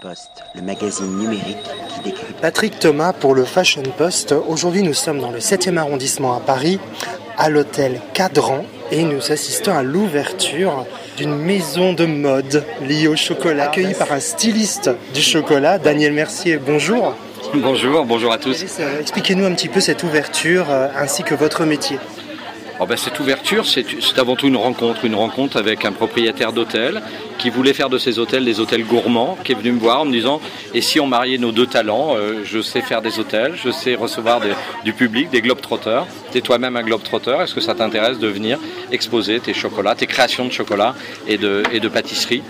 Post, le magazine numérique qui décrit. Patrick Thomas pour le Fashion Post. Aujourd'hui, nous sommes dans le 7e arrondissement à Paris, à l'hôtel Cadran, et nous assistons à l'ouverture d'une maison de mode liée au chocolat, accueillie par un styliste du chocolat, Daniel Mercier. Bonjour. Bonjour, bonjour à tous. Euh, Expliquez-nous un petit peu cette ouverture euh, ainsi que votre métier. Oh ben, cette ouverture, c'est avant tout une rencontre, une rencontre avec un propriétaire d'hôtel qui voulait faire de ses hôtels des hôtels gourmands, qui est venu me voir en me disant et si on mariait nos deux talents, euh, je sais faire des hôtels, je sais recevoir des- du public, des globetrotters. Tu es toi-même un globetrotter, est-ce que ça t'intéresse de venir exposer tes chocolats, tes créations de chocolat et de, et de pâtisserie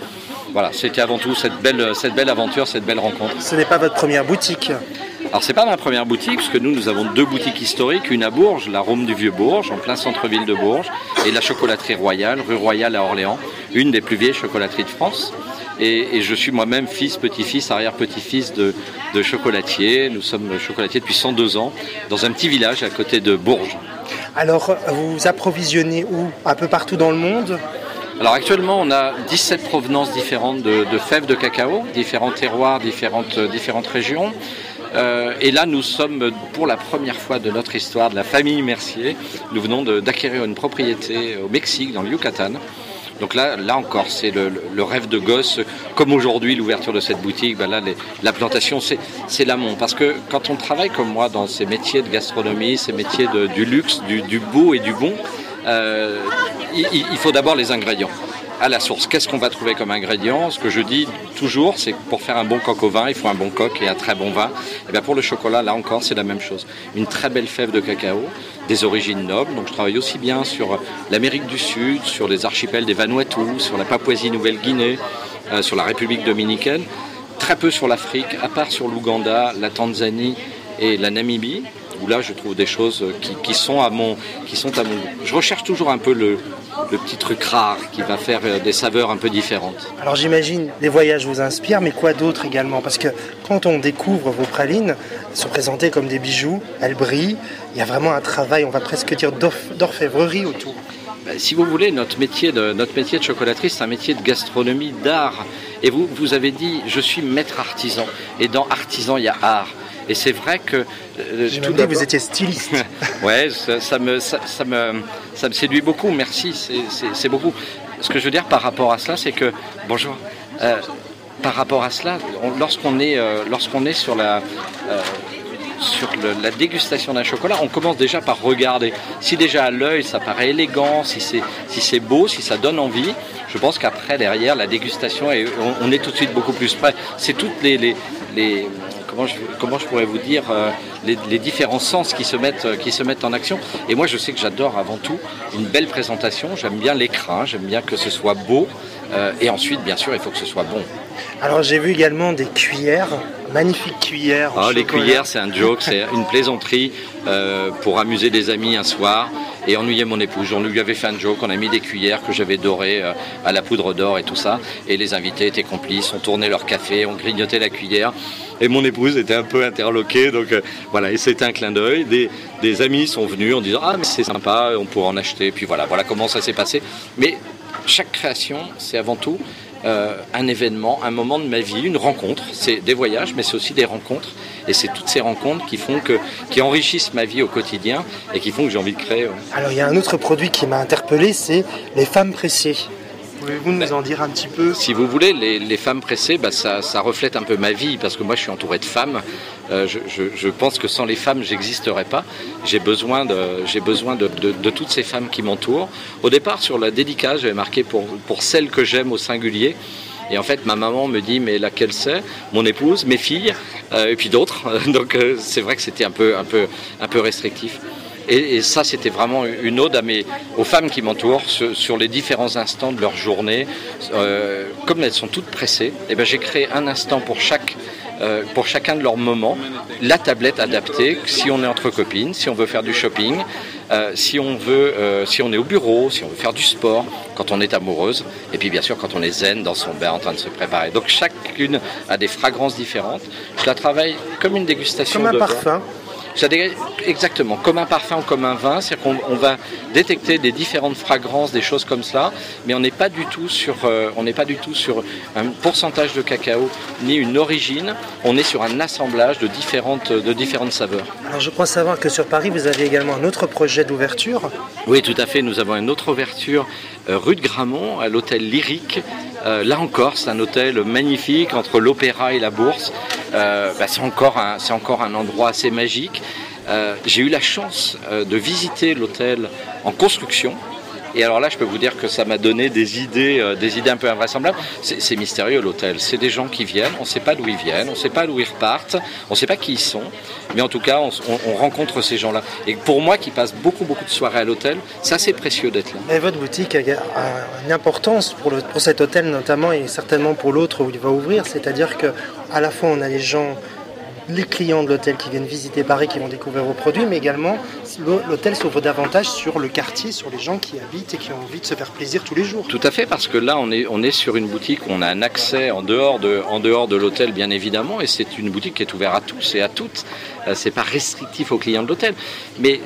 Voilà, c'était avant tout cette belle, cette belle aventure, cette belle rencontre. Ce n'est pas votre première boutique. Alors c'est pas ma première boutique, parce que nous, nous avons deux boutiques historiques, une à Bourges, la Rome du Vieux Bourges, en plein centre-ville de Bourges, et la chocolaterie royale, rue Royale à Orléans, une des plus vieilles chocolateries de France. Et, et je suis moi-même fils, petit-fils, arrière-petit-fils de, de chocolatier. Nous sommes chocolatiers depuis 102 ans, dans un petit village à côté de Bourges. Alors, vous vous approvisionnez où? Un peu partout dans le monde? Alors actuellement, on a 17 provenances différentes de, de fèves de cacao, différents terroirs, différentes, différentes régions. Euh, et là, nous sommes pour la première fois de notre histoire de la famille Mercier. Nous venons d'acquérir une propriété au Mexique, dans le Yucatan. Donc là, là encore, c'est le, rêve de gosse. Comme aujourd'hui, l'ouverture de cette boutique, ben là, la plantation, c'est l'amont. Parce que quand on travaille comme moi dans ces métiers de gastronomie, ces métiers de- du luxe, du, beau et du bon, euh, il faut d'abord les ingrédients. À la source, qu'est-ce qu'on va trouver comme ingrédient? Ce que je dis toujours, c'est que pour faire un bon coq au vin, il faut un bon coq et un très bon vin. Et bien pour le chocolat, là encore, c'est la même chose. Une très belle fève de cacao, des origines nobles. Donc je travaille aussi bien sur l'Amérique du Sud, sur les archipels des Vanuatu, sur la Papouasie-Nouvelle-Guinée, euh, sur la République dominicaine. Très peu sur l'Afrique, à part sur l'Ouganda, la Tanzanie et la Namibie, où là je trouve des choses qui, qui sont à mon, qui sont à mon goût. Je recherche toujours un peu le, le petit truc rare qui va faire euh, des saveurs un peu différentes. Alors j'imagine les voyages vous inspirent, mais quoi d'autre également? Parce que quand on découvre vos pralines, elles sont présentées comme des bijoux, elles brillent, il y a vraiment un travail, on va presque dire d'orf- d'orfèvrerie autour. Ben, Si vous voulez, notre métier de, notre métier de chocolaterie, c'est un métier de gastronomie, d'art. Et vous, vous avez dit, je suis maître artisan. Et dans artisan, il y a art. Et c'est vrai que... euh, tout dit vous étiez styliste. Ouais, ça, ça me, ça, ça me, ça me séduit beaucoup, merci, c'est- beaucoup. Ce que je veux dire par rapport à cela, c'est que, bonjour, Euh, par rapport à cela, on- lorsqu'on est, euh, lorsqu'on est sur la... euh, sur le- la dégustation d'un chocolat, on commence déjà par regarder. Si déjà à l'œil ça paraît élégant, si c'est si beau, si ça donne envie, je pense qu'après derrière la dégustation, est- on, on est tout de suite beaucoup plus près. C'est toutes les, les, les- comment, je, pourrais vous dire euh, les, les différents sens qui se mettent euh, qui se mettent en action. Et moi je sais que j'adore avant tout une belle présentation. J'aime bien l'écran, j'aime bien que ce soit beau. Euh, et ensuite, bien sûr, il faut que ce soit bon. Alors j'ai vu également des cuillères, magnifiques cuillères. Ah, les cuillères, c'est un joke, c'est une plaisanterie euh, pour amuser des amis un soir et ennuyer mon épouse. On lui avait fait un joke, on a mis des cuillères que j'avais dorées euh, à la poudre d'or et tout ça. Et les invités étaient complices, on tournait leur café, on grignotait la cuillère. Et mon épouse était un peu interloquée, donc euh, voilà, et c'était un clin d'œil. Des, des amis sont venus en disant Ah, mais c'est sympa, on pourra en acheter. Puis voilà, voilà comment ça s'est passé. Mais chaque création, c'est avant tout euh, un événement, un moment de ma vie, une rencontre. C'est des voyages, mais c'est aussi des rencontres. Et c'est toutes ces rencontres qui font que, qui enrichissent ma vie au quotidien et qui font que j'ai envie de créer. Alors il y a un autre produit qui m'a interpellé, c'est les femmes pressées. Pouvez-vous nous en dire un petit peu? Si vous voulez, les, les femmes pressées, bah, ça, ça reflète un peu ma vie parce que moi je suis entouré de femmes. Euh, je, je- pense que sans les femmes, j'existerais pas. J'ai besoin, de, j'ai besoin de- de toutes ces femmes qui m'entourent. Au départ, sur la dédicace, j'avais marqué pour, pour celles que j'aime au singulier. Et en fait, ma maman me dit, mais laquelle c'est? Mon épouse, mes filles, euh, et puis d'autres. Donc euh, c'est vrai que c'était un peu, un peu, un peu restrictif. Et, et ça, c'était vraiment une ode à mes, aux femmes qui m'entourent sur, sur les différents instants de leur journée. Euh, comme elles sont toutes pressées, eh ben, j'ai créé un instant pour chaque euh, pour chacun de leurs moments, la tablette adaptée, si on est entre copines, si on veut faire du shopping, euh, si, on veut, euh, si on est au bureau, si on veut faire du sport, quand on est amoureuse, et puis bien sûr quand on est zen dans son bain en train de se préparer. Donc chacune a des fragrances différentes. Je la travaille comme une dégustation Comme un de vin. Ça dégage exactement, comme un parfum ou comme un vin, c'est-à-dire qu'on on va détecter des différentes fragrances, des choses comme cela, mais on n'est pas du tout sur, euh, on n'est pas du tout sur un pourcentage de cacao ni une origine. On est sur un assemblage de différentes, de différentes saveurs. Alors je crois savoir que sur Paris, vous avez également un autre projet d'ouverture. Oui, tout à fait. Nous avons une autre ouverture euh, rue de Gramont, à l'hôtel Lyrique. Euh, là encore, c'est un hôtel magnifique entre l'opéra et la bourse. Euh, bah, c'est encore, un- endroit assez magique. Euh, J'ai eu la chance euh, de visiter l'hôtel en construction. Et alors là, je peux vous dire que ça m'a donné des idées, euh, des idées un peu invraisemblables. C'est c'est mystérieux l'hôtel. C'est des gens qui viennent, on ne sait pas d'où ils viennent, on ne sait pas d'où ils repartent, on ne sait pas qui ils sont. Mais en tout cas, on, rencontre ces gens-là. Et pour moi, qui passe beaucoup, beaucoup de soirées à l'hôtel, c'est assez précieux d'être là. Et votre boutique a une importance pour, pour cet hôtel notamment et certainement pour l'autre où il va ouvrir. C'est-à-dire que à la fois on a les gens, les clients de l'hôtel qui viennent visiter Paris, qui vont découvrir vos produits, mais également l'hô- l'hôtel s'ouvre davantage sur le quartier, sur les gens qui habitent et qui ont envie de se faire plaisir tous les jours. Tout à fait, parce que là, on est, on est sur une boutique on a un accès en dehors de, en dehors de l'hôtel, bien évidemment, et c'est une boutique qui est ouverte à tous et à toutes. Euh, C'est pas restrictif aux clients de l'hôtel, mais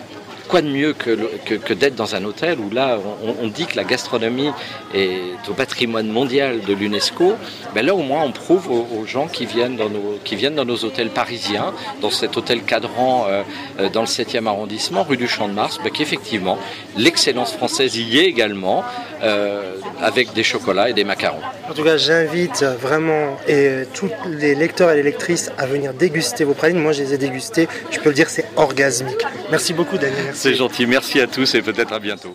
quoi de mieux que, que, d'être dans un hôtel où là, on, dit que la gastronomie est au patrimoine mondial de l'UNESCO. Ben là, au moins, on prouve aux, gens qui viennent, dans nos, qui viennent dans nos hôtels parisiens, dans cet hôtel cadran euh, euh, dans le 7e arrondissement, rue du Champ de Mars, ben, qu'effectivement, l'excellence française y est également, euh, avec des chocolats et des macarons. En tout cas, j'invite vraiment et tous les lecteurs et les lectrices à venir déguster vos pralines. Moi, je les ai dégustés. Je peux le dire, c'est orgasmique. Merci beaucoup, Daniel. C'est gentil, merci à tous et peut-être à bientôt.